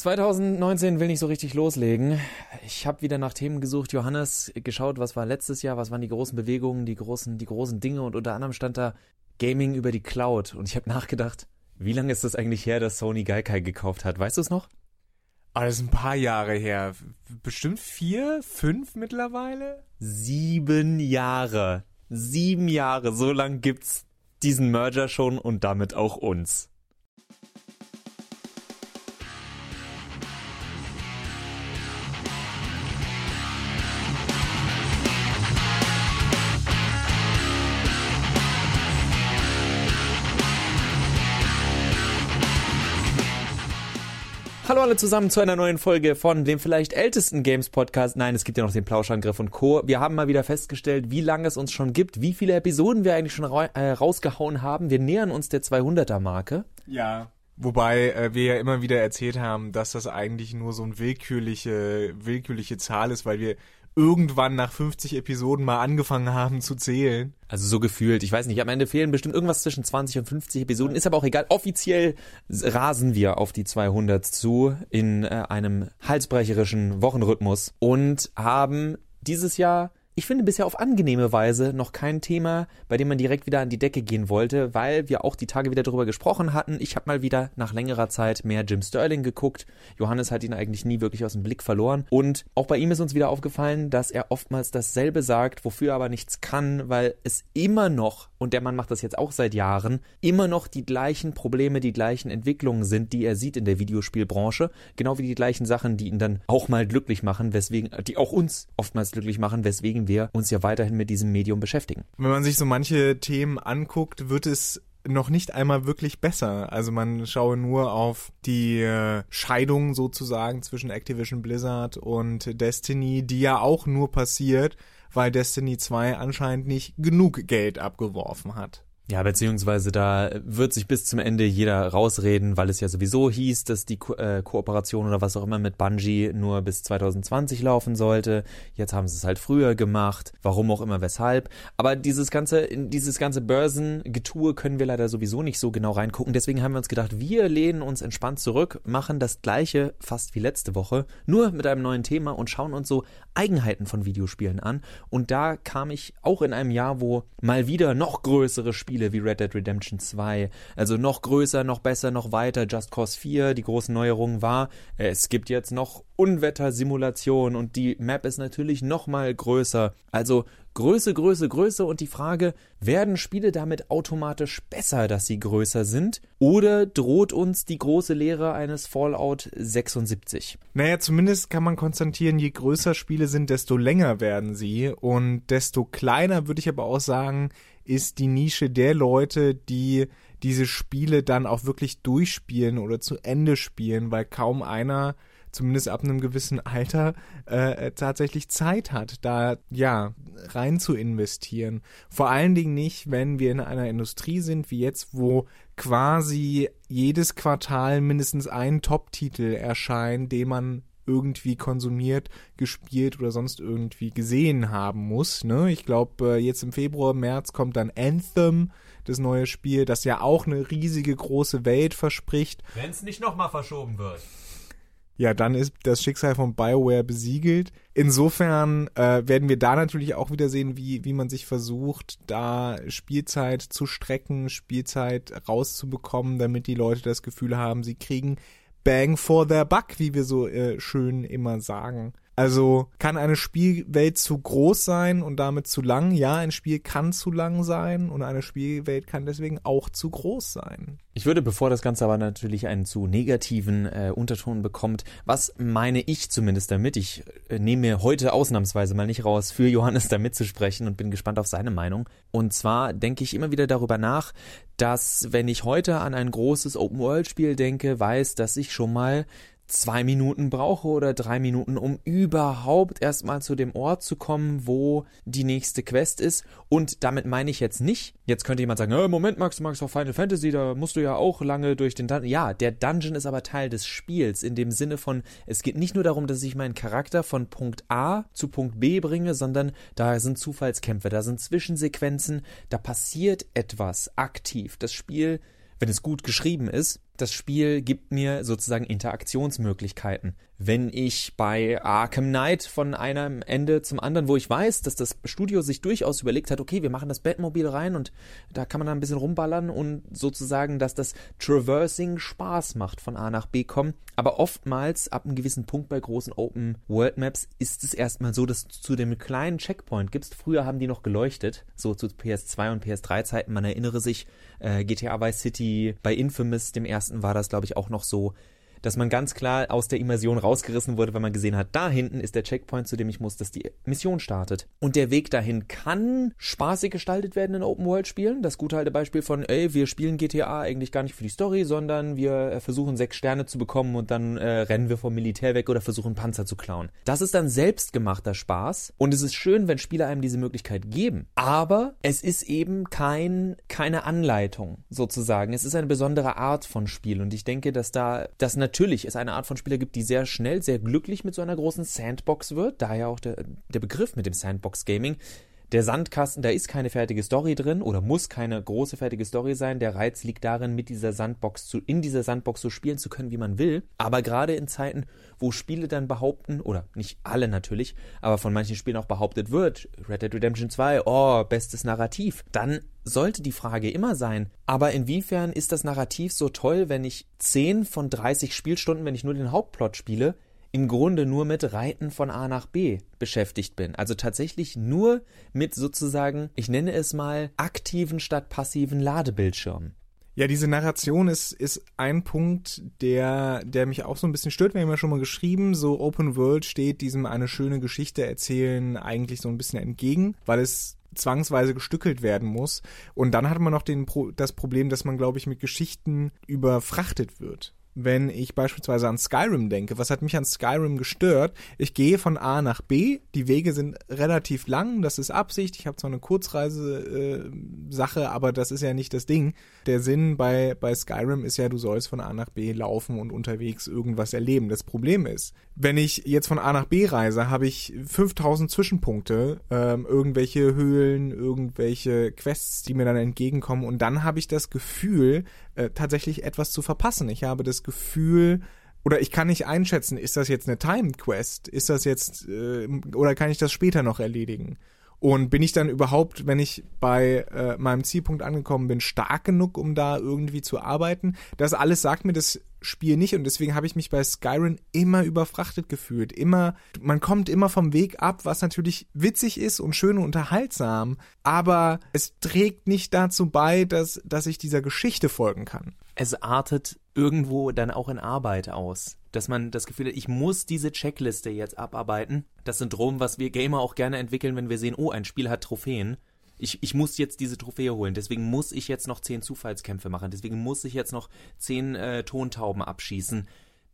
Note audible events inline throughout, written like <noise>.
2019 will nicht so richtig loslegen. Ich habe wieder nach Themen gesucht, Johannes, geschaut, was war letztes Jahr, was waren die großen Bewegungen, die großen, die großen Dinge und unter anderem stand da Gaming über die Cloud. Und ich habe nachgedacht, wie lange ist das eigentlich her, dass Sony Gaikai gekauft hat? Weißt du es noch? Das ist ein paar Jahre her. Bestimmt vier, fünf mittlerweile? Sieben Jahre. Sieben Jahre. So lang gibt's diesen Merger schon und damit auch uns. Hallo alle zusammen zu einer neuen Folge von dem vielleicht ältesten Games Podcast. Nein, es gibt ja noch den Plauschangriff und Co. Wir haben mal wieder festgestellt, wie lange es uns schon gibt, wie viele Episoden wir eigentlich schon äh, rausgehauen haben. Wir nähern uns der 200er Marke. Ja. Wobei äh, wir ja immer wieder erzählt haben, dass das eigentlich nur so eine willkürliche, willkürliche Zahl ist, weil wir irgendwann nach 50 Episoden mal angefangen haben zu zählen. Also so gefühlt. Ich weiß nicht, am Ende fehlen bestimmt irgendwas zwischen 20 und 50 Episoden. Ist aber auch egal. Offiziell rasen wir auf die 200 zu in äh, einem halsbrecherischen Wochenrhythmus und haben dieses Jahr ich finde bisher auf angenehme Weise noch kein Thema, bei dem man direkt wieder an die Decke gehen wollte, weil wir auch die Tage wieder darüber gesprochen hatten. Ich habe mal wieder nach längerer Zeit mehr Jim Sterling geguckt. Johannes hat ihn eigentlich nie wirklich aus dem Blick verloren. Und auch bei ihm ist uns wieder aufgefallen, dass er oftmals dasselbe sagt, wofür er aber nichts kann, weil es immer noch, und der Mann macht das jetzt auch seit Jahren, immer noch die gleichen Probleme, die gleichen Entwicklungen sind, die er sieht in der Videospielbranche. Genau wie die gleichen Sachen, die ihn dann auch mal glücklich machen, weswegen, die auch uns oftmals glücklich machen, weswegen wir uns ja weiterhin mit diesem Medium beschäftigen. Wenn man sich so manche Themen anguckt, wird es noch nicht einmal wirklich besser. Also man schaue nur auf die äh, Scheidung sozusagen zwischen Activision Blizzard und Destiny, die ja auch nur passiert, weil Destiny 2 anscheinend nicht genug Geld abgeworfen hat. Ja, beziehungsweise da wird sich bis zum Ende jeder rausreden, weil es ja sowieso hieß, dass die Ko äh, Kooperation oder was auch immer mit Bungie nur bis 2020 laufen sollte. Jetzt haben sie es halt früher gemacht, warum auch immer, weshalb. Aber dieses ganze, dieses ganze Börsengetue können wir leider sowieso nicht so genau reingucken. Deswegen haben wir uns gedacht, wir lehnen uns entspannt zurück, machen das gleiche fast wie letzte Woche, nur mit einem neuen Thema und schauen uns so Eigenheiten von Videospielen an. Und da kam ich auch in einem Jahr, wo mal wieder noch größere Spiele Spiele wie Red Dead Redemption 2. Also noch größer, noch besser, noch weiter. Just Cause 4, die großen Neuerungen war, es gibt jetzt noch Unwettersimulation und die Map ist natürlich noch mal größer. Also Größe, Größe, Größe und die Frage, werden Spiele damit automatisch besser, dass sie größer sind? Oder droht uns die große Lehre eines Fallout 76? Naja, zumindest kann man konstatieren, je größer Spiele sind, desto länger werden sie und desto kleiner würde ich aber auch sagen, ist die Nische der Leute, die diese Spiele dann auch wirklich durchspielen oder zu Ende spielen, weil kaum einer zumindest ab einem gewissen Alter äh, tatsächlich Zeit hat, da ja rein zu investieren. Vor allen Dingen nicht, wenn wir in einer Industrie sind wie jetzt, wo quasi jedes Quartal mindestens ein Top-Titel erscheint, den man irgendwie konsumiert, gespielt oder sonst irgendwie gesehen haben muss. Ne? Ich glaube, äh, jetzt im Februar, März kommt dann Anthem, das neue Spiel, das ja auch eine riesige große Welt verspricht. Wenn es nicht nochmal verschoben wird. Ja, dann ist das Schicksal von BioWare besiegelt. Insofern äh, werden wir da natürlich auch wieder sehen, wie, wie man sich versucht, da Spielzeit zu strecken, Spielzeit rauszubekommen, damit die Leute das Gefühl haben, sie kriegen Bang for their buck, wie wir so äh, schön immer sagen. Also kann eine Spielwelt zu groß sein und damit zu lang? Ja, ein Spiel kann zu lang sein und eine Spielwelt kann deswegen auch zu groß sein. Ich würde, bevor das Ganze aber natürlich einen zu negativen äh, Unterton bekommt, was meine ich zumindest damit? Ich äh, nehme mir heute ausnahmsweise mal nicht raus, für Johannes da mitzusprechen und bin gespannt auf seine Meinung. Und zwar denke ich immer wieder darüber nach, dass wenn ich heute an ein großes Open-World-Spiel denke, weiß, dass ich schon mal zwei Minuten brauche oder drei Minuten, um überhaupt erstmal zu dem Ort zu kommen, wo die nächste Quest ist. Und damit meine ich jetzt nicht, jetzt könnte jemand sagen, äh, Moment, Max, du magst auch Final Fantasy, da musst du ja auch lange durch den Dungeon. Ja, der Dungeon ist aber Teil des Spiels, in dem Sinne von, es geht nicht nur darum, dass ich meinen Charakter von Punkt A zu Punkt B bringe, sondern da sind Zufallskämpfe, da sind Zwischensequenzen, da passiert etwas aktiv. Das Spiel wenn es gut geschrieben ist, das Spiel gibt mir sozusagen Interaktionsmöglichkeiten. Wenn ich bei Arkham Knight von einem Ende zum anderen, wo ich weiß, dass das Studio sich durchaus überlegt hat, okay, wir machen das Batmobil rein und da kann man dann ein bisschen rumballern und sozusagen, dass das Traversing Spaß macht, von A nach B kommen. Aber oftmals, ab einem gewissen Punkt bei großen Open World Maps, ist es erstmal so, dass du zu dem kleinen Checkpoint gibst. Früher haben die noch geleuchtet, so zu PS2 und PS3 Zeiten. Man erinnere sich, äh, GTA Vice City bei Infamous, dem ersten, war das, glaube ich, auch noch so dass man ganz klar aus der Immersion rausgerissen wurde, weil man gesehen hat, da hinten ist der Checkpoint, zu dem ich muss, dass die Mission startet. Und der Weg dahin kann spaßig gestaltet werden in Open-World-Spielen. Das gute alte Beispiel von, ey, wir spielen GTA eigentlich gar nicht für die Story, sondern wir äh, versuchen sechs Sterne zu bekommen und dann äh, rennen wir vom Militär weg oder versuchen Panzer zu klauen. Das ist dann selbstgemachter Spaß und es ist schön, wenn Spieler einem diese Möglichkeit geben. Aber es ist eben kein, keine Anleitung sozusagen. Es ist eine besondere Art von Spiel und ich denke, dass da das natürlich natürlich es eine Art von Spieler gibt, die sehr schnell, sehr glücklich mit so einer großen Sandbox wird, daher auch der, der Begriff mit dem Sandbox Gaming. Der Sandkasten, da ist keine fertige Story drin oder muss keine große fertige Story sein. Der Reiz liegt darin, mit dieser Sandbox zu, in dieser Sandbox so spielen zu können, wie man will. Aber gerade in Zeiten, wo Spiele dann behaupten, oder nicht alle natürlich, aber von manchen Spielen auch behauptet wird, Red Dead Redemption 2, oh, bestes Narrativ, dann sollte die Frage immer sein, aber inwiefern ist das Narrativ so toll, wenn ich 10 von 30 Spielstunden, wenn ich nur den Hauptplot spiele, im Grunde nur mit Reiten von A nach B beschäftigt bin. Also tatsächlich nur mit sozusagen, ich nenne es mal, aktiven statt passiven Ladebildschirmen. Ja, diese Narration ist, ist ein Punkt, der, der mich auch so ein bisschen stört. Wir haben ja schon mal geschrieben, so Open World steht diesem eine schöne Geschichte erzählen eigentlich so ein bisschen entgegen, weil es zwangsweise gestückelt werden muss. Und dann hat man noch den, das Problem, dass man, glaube ich, mit Geschichten überfrachtet wird wenn ich beispielsweise an Skyrim denke. Was hat mich an Skyrim gestört? Ich gehe von A nach B, die Wege sind relativ lang, das ist Absicht. Ich habe zwar eine Kurzreise-Sache, äh, aber das ist ja nicht das Ding. Der Sinn bei, bei Skyrim ist ja, du sollst von A nach B laufen und unterwegs irgendwas erleben. Das Problem ist, wenn ich jetzt von A nach B reise, habe ich 5000 Zwischenpunkte, ähm, irgendwelche Höhlen, irgendwelche Quests, die mir dann entgegenkommen und dann habe ich das Gefühl, äh, tatsächlich etwas zu verpassen. Ich habe das Gefühl, oder ich kann nicht einschätzen, ist das jetzt eine Timed Quest? Ist das jetzt, äh, oder kann ich das später noch erledigen? Und bin ich dann überhaupt, wenn ich bei äh, meinem Zielpunkt angekommen bin, stark genug, um da irgendwie zu arbeiten? Das alles sagt mir das Spiel nicht und deswegen habe ich mich bei Skyrim immer überfrachtet gefühlt. Immer, man kommt immer vom Weg ab, was natürlich witzig ist und schön und unterhaltsam, aber es trägt nicht dazu bei, dass, dass ich dieser Geschichte folgen kann. Es artet irgendwo dann auch in Arbeit aus dass man das Gefühl hat, ich muss diese Checkliste jetzt abarbeiten. Das Syndrom, was wir Gamer auch gerne entwickeln, wenn wir sehen, oh, ein Spiel hat Trophäen. Ich, ich muss jetzt diese Trophäe holen, deswegen muss ich jetzt noch zehn Zufallskämpfe machen, deswegen muss ich jetzt noch zehn äh, Tontauben abschießen.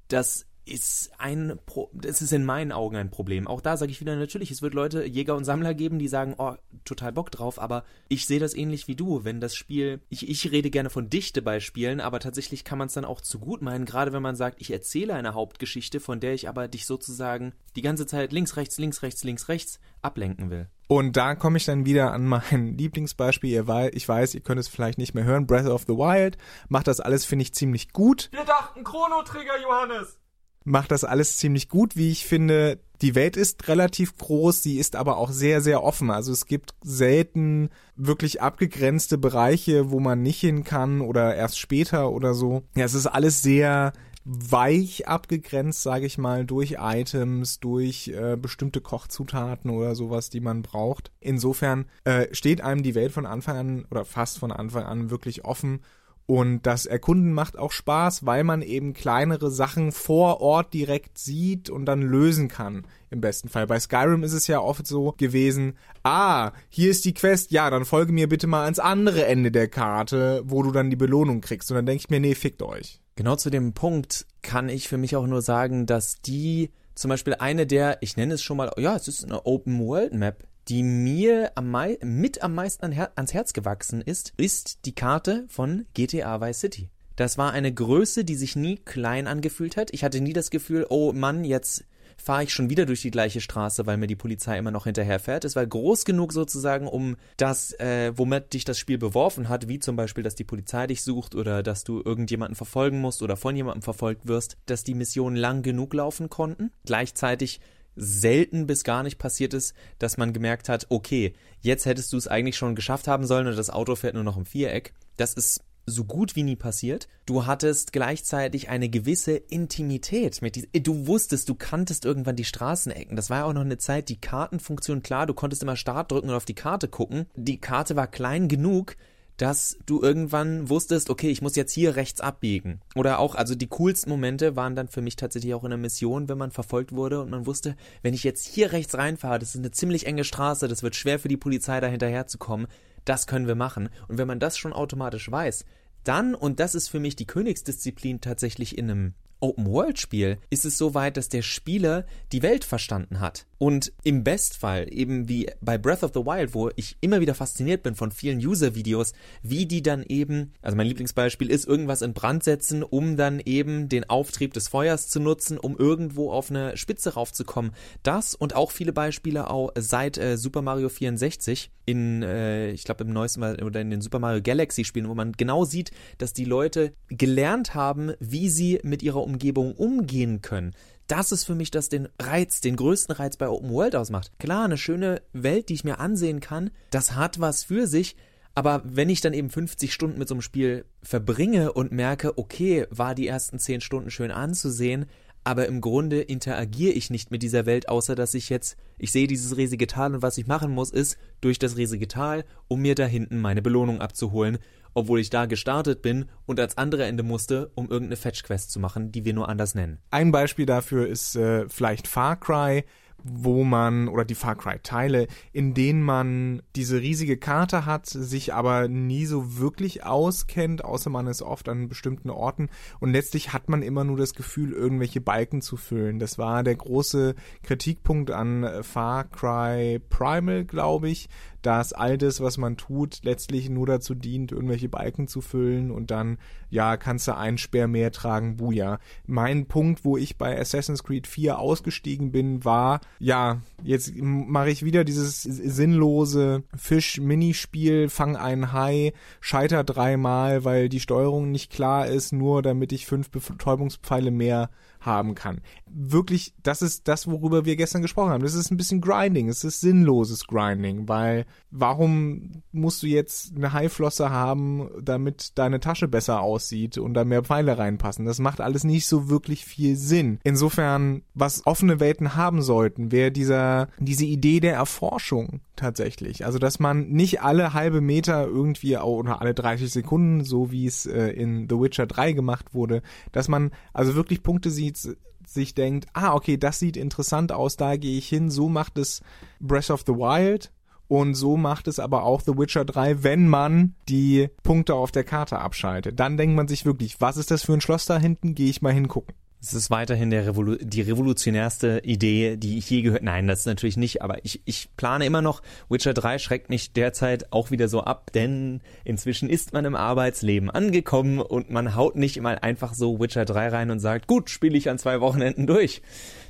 Das ist ein Pro das ist in meinen Augen ein Problem. Auch da sage ich wieder natürlich, es wird Leute, Jäger und Sammler geben, die sagen, oh, total Bock drauf, aber ich sehe das ähnlich wie du, wenn das Spiel, ich, ich rede gerne von Dichte bei Spielen, aber tatsächlich kann man es dann auch zu gut meinen, gerade wenn man sagt, ich erzähle eine Hauptgeschichte, von der ich aber dich sozusagen die ganze Zeit links, rechts, links, rechts, links, rechts ablenken will. Und da komme ich dann wieder an mein <laughs> Lieblingsbeispiel. Ich weiß, ihr könnt es vielleicht nicht mehr hören. Breath of the Wild macht das alles, finde ich, ziemlich gut. Wir dachten Chrono-Trigger, Johannes! Macht das alles ziemlich gut, wie ich finde. Die Welt ist relativ groß, sie ist aber auch sehr, sehr offen. Also es gibt selten wirklich abgegrenzte Bereiche, wo man nicht hin kann oder erst später oder so. Ja, es ist alles sehr weich abgegrenzt, sage ich mal, durch Items, durch äh, bestimmte Kochzutaten oder sowas, die man braucht. Insofern äh, steht einem die Welt von Anfang an oder fast von Anfang an wirklich offen und das Erkunden macht auch Spaß, weil man eben kleinere Sachen vor Ort direkt sieht und dann lösen kann. Im besten Fall. Bei Skyrim ist es ja oft so gewesen, ah, hier ist die Quest, ja, dann folge mir bitte mal ans andere Ende der Karte, wo du dann die Belohnung kriegst. Und dann denke ich mir, nee, fickt euch. Genau zu dem Punkt kann ich für mich auch nur sagen, dass die zum Beispiel eine der, ich nenne es schon mal, ja, es ist eine Open World Map, die mir am mit am meisten an Her ans Herz gewachsen ist, ist die Karte von GTA Vice City. Das war eine Größe, die sich nie klein angefühlt hat. Ich hatte nie das Gefühl, oh Mann, jetzt fahre ich schon wieder durch die gleiche Straße, weil mir die Polizei immer noch hinterher fährt. Es war groß genug sozusagen, um das, äh, womit dich das Spiel beworfen hat, wie zum Beispiel, dass die Polizei dich sucht oder dass du irgendjemanden verfolgen musst oder von jemandem verfolgt wirst, dass die Missionen lang genug laufen konnten. Gleichzeitig selten bis gar nicht passiert ist, dass man gemerkt hat, okay, jetzt hättest du es eigentlich schon geschafft haben sollen und das Auto fährt nur noch im Viereck. Das ist so gut wie nie passiert. Du hattest gleichzeitig eine gewisse Intimität mit diesem, du wusstest, du kanntest irgendwann die Straßenecken. Das war ja auch noch eine Zeit, die Kartenfunktion, klar, du konntest immer Start drücken und auf die Karte gucken. Die Karte war klein genug, dass du irgendwann wusstest, okay, ich muss jetzt hier rechts abbiegen. Oder auch, also die coolsten Momente waren dann für mich tatsächlich auch in der Mission, wenn man verfolgt wurde und man wusste, wenn ich jetzt hier rechts reinfahre, das ist eine ziemlich enge Straße, das wird schwer für die Polizei da hinterherzukommen, das können wir machen. Und wenn man das schon automatisch weiß, dann, und das ist für mich die Königsdisziplin tatsächlich in einem Open-World-Spiel, ist es so weit, dass der Spieler die Welt verstanden hat. Und im Bestfall, eben wie bei Breath of the Wild, wo ich immer wieder fasziniert bin von vielen User-Videos, wie die dann eben, also mein Lieblingsbeispiel ist, irgendwas in Brand setzen, um dann eben den Auftrieb des Feuers zu nutzen, um irgendwo auf eine Spitze raufzukommen. Das und auch viele Beispiele auch seit äh, Super Mario 64 in, äh, ich glaube im neuesten Mal oder in den Super Mario Galaxy Spielen, wo man genau sieht, dass die Leute gelernt haben, wie sie mit ihrer Umgebung umgehen können das ist für mich das den Reiz, den größten Reiz bei Open World ausmacht. Klar, eine schöne Welt, die ich mir ansehen kann, das hat was für sich, aber wenn ich dann eben 50 Stunden mit so einem Spiel verbringe und merke, okay, war die ersten 10 Stunden schön anzusehen, aber im Grunde interagiere ich nicht mit dieser Welt, außer dass ich jetzt, ich sehe dieses riesige Tal und was ich machen muss, ist durch das riesige Tal, um mir da hinten meine Belohnung abzuholen obwohl ich da gestartet bin und als andere Ende musste, um irgendeine Fetch-Quest zu machen, die wir nur anders nennen. Ein Beispiel dafür ist äh, vielleicht Far Cry wo man, oder die Far Cry-Teile, in denen man diese riesige Karte hat, sich aber nie so wirklich auskennt, außer man ist oft an bestimmten Orten und letztlich hat man immer nur das Gefühl, irgendwelche Balken zu füllen. Das war der große Kritikpunkt an Far Cry Primal, glaube ich, dass all das, was man tut, letztlich nur dazu dient, irgendwelche Balken zu füllen und dann, ja, kannst du einen Speer mehr tragen, buja. Mein Punkt, wo ich bei Assassin's Creed 4 ausgestiegen bin, war, ja, jetzt mache ich wieder dieses sinnlose Fisch-Minispiel, fang einen Hai, scheiter dreimal, weil die Steuerung nicht klar ist, nur damit ich fünf Betäubungspfeile mehr haben kann. Wirklich, das ist das, worüber wir gestern gesprochen haben. Das ist ein bisschen Grinding, es ist sinnloses Grinding, weil warum musst du jetzt eine Haiflosse haben, damit deine Tasche besser aussieht und da mehr Pfeile reinpassen? Das macht alles nicht so wirklich viel Sinn. Insofern, was offene Welten haben sollten, wäre dieser, diese Idee der Erforschung tatsächlich. Also, dass man nicht alle halbe Meter irgendwie oder alle 30 Sekunden, so wie es äh, in The Witcher 3 gemacht wurde, dass man also wirklich Punkte sieht, sich denkt, ah, okay, das sieht interessant aus, da gehe ich hin, so macht es Breath of the Wild und so macht es aber auch The Witcher 3, wenn man die Punkte auf der Karte abschaltet. Dann denkt man sich wirklich, was ist das für ein Schloss da hinten? Gehe ich mal hingucken. Es ist weiterhin Revolu die revolutionärste Idee, die ich je gehört. Nein, das ist natürlich nicht, aber ich, ich plane immer noch. Witcher 3 schreckt mich derzeit auch wieder so ab, denn inzwischen ist man im Arbeitsleben angekommen und man haut nicht mal einfach so Witcher 3 rein und sagt, gut, spiele ich an zwei Wochenenden durch.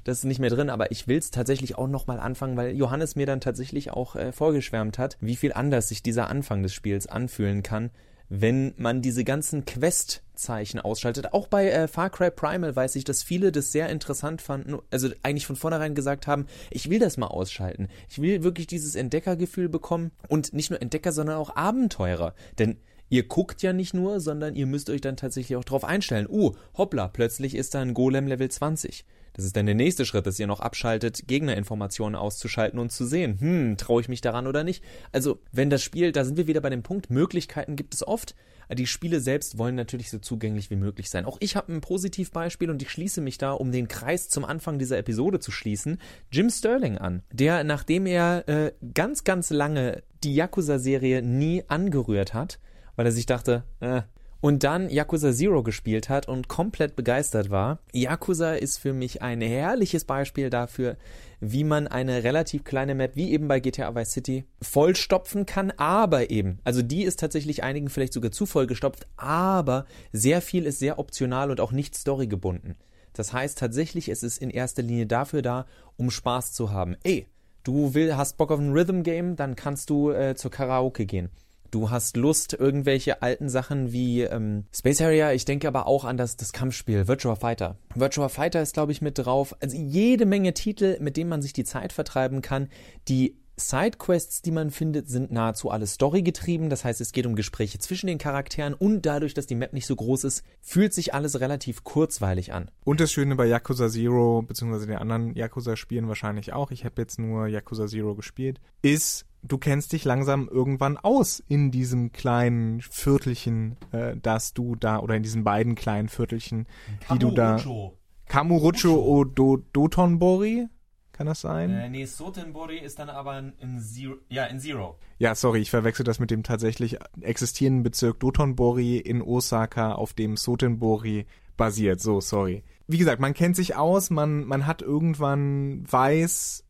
Das ist nicht mehr drin, aber ich will es tatsächlich auch nochmal anfangen, weil Johannes mir dann tatsächlich auch äh, vorgeschwärmt hat, wie viel anders sich dieser Anfang des Spiels anfühlen kann, wenn man diese ganzen Quest-Zeichen ausschaltet. Auch bei äh, Far Cry Primal weiß ich, dass viele das sehr interessant fanden, also eigentlich von vornherein gesagt haben, ich will das mal ausschalten. Ich will wirklich dieses Entdeckergefühl bekommen und nicht nur Entdecker, sondern auch Abenteurer. Denn ihr guckt ja nicht nur, sondern ihr müsst euch dann tatsächlich auch drauf einstellen. Uh, hoppla, plötzlich ist da ein Golem Level 20. Das ist dann der nächste Schritt, dass ihr noch abschaltet, Gegnerinformationen auszuschalten und zu sehen, hm, traue ich mich daran oder nicht. Also, wenn das Spiel, da sind wir wieder bei dem Punkt, Möglichkeiten gibt es oft. Die Spiele selbst wollen natürlich so zugänglich wie möglich sein. Auch ich habe ein Positivbeispiel und ich schließe mich da, um den Kreis zum Anfang dieser Episode zu schließen, Jim Sterling an, der, nachdem er äh, ganz, ganz lange die Yakuza-Serie nie angerührt hat, weil er sich dachte, äh, und dann Yakuza Zero gespielt hat und komplett begeistert war. Yakuza ist für mich ein herrliches Beispiel dafür, wie man eine relativ kleine Map, wie eben bei GTA Vice City, vollstopfen kann, aber eben, also die ist tatsächlich einigen vielleicht sogar zu voll gestopft, aber sehr viel ist sehr optional und auch nicht storygebunden. Das heißt tatsächlich, es ist in erster Linie dafür da, um Spaß zu haben. Ey, du will, hast Bock auf ein Rhythm Game, dann kannst du äh, zur Karaoke gehen. Du hast Lust, irgendwelche alten Sachen wie ähm, Space Harrier, ich denke aber auch an das, das Kampfspiel Virtua Fighter. Virtua Fighter ist, glaube ich, mit drauf. Also jede Menge Titel, mit denen man sich die Zeit vertreiben kann, die Sidequests, die man findet, sind nahezu alle storygetrieben. Das heißt, es geht um Gespräche zwischen den Charakteren und dadurch, dass die Map nicht so groß ist, fühlt sich alles relativ kurzweilig an. Und das Schöne bei Yakuza Zero, beziehungsweise den anderen Yakuza-Spielen wahrscheinlich auch, ich habe jetzt nur Yakuza Zero gespielt, ist, du kennst dich langsam irgendwann aus in diesem kleinen Viertelchen, äh, das du da, oder in diesen beiden kleinen Viertelchen, die du da. Kamurocho o Do Dotonbori? Kann das sein? Äh, nee, Sotenbori ist dann aber in Zero. Ja, in Zero. Ja, sorry, ich verwechsel das mit dem tatsächlich existierenden Bezirk Dotonbori in Osaka, auf dem Sotenbori basiert. So, sorry. Wie gesagt, man kennt sich aus, man, man hat irgendwann weiß,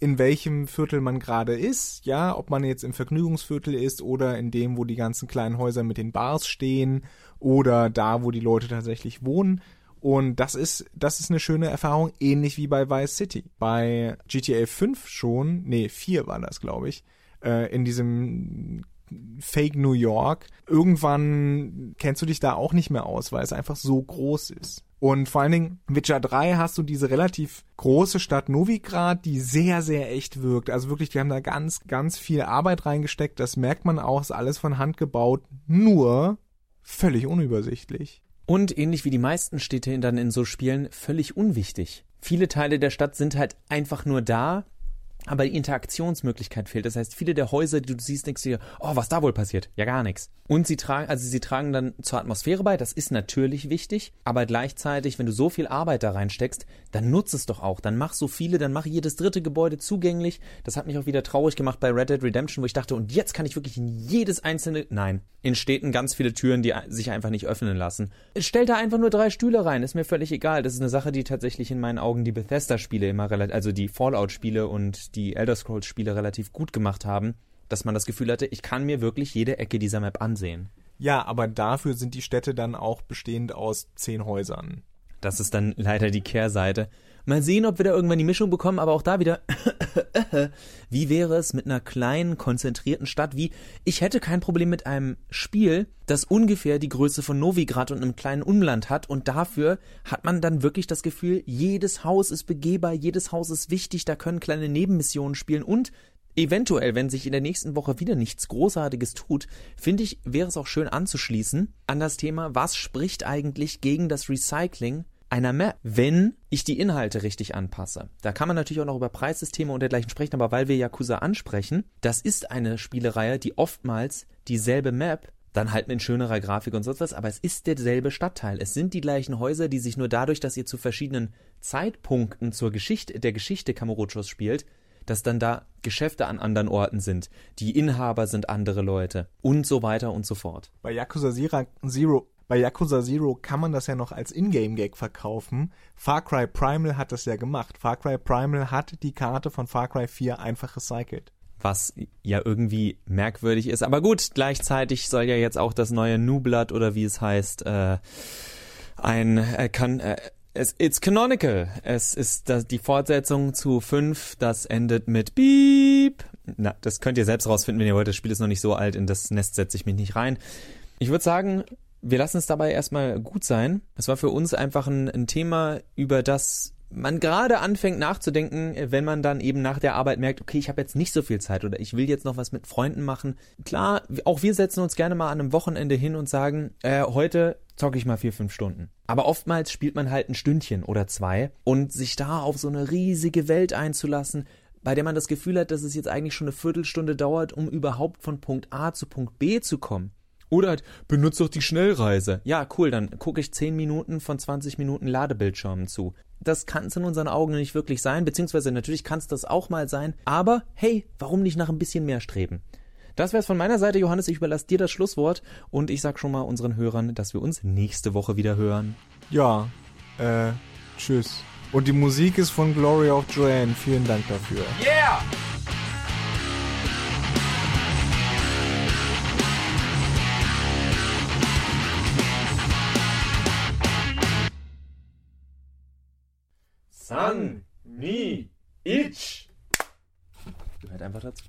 in welchem Viertel man gerade ist, ja, ob man jetzt im Vergnügungsviertel ist oder in dem, wo die ganzen kleinen Häuser mit den Bars stehen oder da, wo die Leute tatsächlich wohnen. Und das ist, das ist eine schöne Erfahrung, ähnlich wie bei Vice City. Bei GTA 5 schon, nee, 4 war das, glaube ich, äh, in diesem Fake New York. Irgendwann kennst du dich da auch nicht mehr aus, weil es einfach so groß ist. Und vor allen Dingen, Witcher 3 hast du diese relativ große Stadt Novigrad, die sehr, sehr echt wirkt. Also wirklich, die haben da ganz, ganz viel Arbeit reingesteckt. Das merkt man auch, ist alles von Hand gebaut, nur völlig unübersichtlich. Und ähnlich wie die meisten Städte dann in so Spielen völlig unwichtig. Viele Teile der Stadt sind halt einfach nur da, aber die Interaktionsmöglichkeit fehlt. Das heißt, viele der Häuser, die du siehst, denkst du dir, oh, was da wohl passiert? Ja, gar nichts. Und sie tragen, also sie tragen dann zur Atmosphäre bei, das ist natürlich wichtig, aber gleichzeitig, wenn du so viel Arbeit da reinsteckst, dann nutze es doch auch. Dann mach so viele, dann mach jedes dritte Gebäude zugänglich. Das hat mich auch wieder traurig gemacht bei Red Dead Redemption, wo ich dachte, und jetzt kann ich wirklich in jedes einzelne, nein, in Städten ganz viele Türen, die sich einfach nicht öffnen lassen. Stell da einfach nur drei Stühle rein, ist mir völlig egal. Das ist eine Sache, die tatsächlich in meinen Augen die Bethesda-Spiele immer relativ, also die Fallout-Spiele und die Elder Scrolls-Spiele relativ gut gemacht haben, dass man das Gefühl hatte, ich kann mir wirklich jede Ecke dieser Map ansehen. Ja, aber dafür sind die Städte dann auch bestehend aus zehn Häusern. Das ist dann leider die Kehrseite. Mal sehen, ob wir da irgendwann die Mischung bekommen, aber auch da wieder, <coughs> wie wäre es mit einer kleinen, konzentrierten Stadt wie, ich hätte kein Problem mit einem Spiel, das ungefähr die Größe von Novigrad und einem kleinen Umland hat und dafür hat man dann wirklich das Gefühl, jedes Haus ist begehbar, jedes Haus ist wichtig, da können kleine Nebenmissionen spielen und Eventuell, wenn sich in der nächsten Woche wieder nichts Großartiges tut, finde ich, wäre es auch schön anzuschließen an das Thema, was spricht eigentlich gegen das Recycling einer Map, wenn ich die Inhalte richtig anpasse. Da kann man natürlich auch noch über Preissysteme und dergleichen sprechen, aber weil wir Yakuza ansprechen, das ist eine Spielereihe, die oftmals dieselbe Map dann halt mit schönerer Grafik und sonst was, aber es ist derselbe Stadtteil. Es sind die gleichen Häuser, die sich nur dadurch, dass ihr zu verschiedenen Zeitpunkten zur Geschichte, der Geschichte Kamurochos spielt, dass dann da Geschäfte an anderen Orten sind, die Inhaber sind andere Leute und so weiter und so fort. Bei Yakuza Zero bei Yakuza Zero kann man das ja noch als Ingame-Gag verkaufen. Far Cry Primal hat das ja gemacht. Far Cry Primal hat die Karte von Far Cry 4 einfach recycelt. Was ja irgendwie merkwürdig ist. Aber gut, gleichzeitig soll ja jetzt auch das neue New Blood oder wie es heißt, äh, ein äh, kann, äh, es, it's canonical. Es ist das, die Fortsetzung zu 5, das endet mit Beep. Na, das könnt ihr selbst rausfinden, wenn ihr wollt. Das Spiel ist noch nicht so alt, in das Nest setze ich mich nicht rein. Ich würde sagen, wir lassen es dabei erstmal gut sein. Es war für uns einfach ein, ein Thema, über das man gerade anfängt nachzudenken, wenn man dann eben nach der Arbeit merkt, okay, ich habe jetzt nicht so viel Zeit oder ich will jetzt noch was mit Freunden machen. Klar, auch wir setzen uns gerne mal an einem Wochenende hin und sagen, äh, heute zocke ich mal vier, fünf Stunden. Aber oftmals spielt man halt ein Stündchen oder zwei und sich da auf so eine riesige Welt einzulassen, bei der man das Gefühl hat, dass es jetzt eigentlich schon eine Viertelstunde dauert, um überhaupt von Punkt A zu Punkt B zu kommen. Oder halt, benutzt doch die Schnellreise. Ja, cool, dann gucke ich 10 Minuten von 20 Minuten Ladebildschirmen zu. Das kann es in unseren Augen nicht wirklich sein, beziehungsweise natürlich kann es das auch mal sein, aber hey, warum nicht nach ein bisschen mehr streben? Das wäre es von meiner Seite, Johannes. Ich überlasse dir das Schlusswort und ich sag schon mal unseren Hörern, dass wir uns nächste Woche wieder hören. Ja, äh, tschüss. Und die Musik ist von Glory of Joanne. Vielen Dank dafür. Yeah! San, Ni, Ich. Gehört einfach dazu.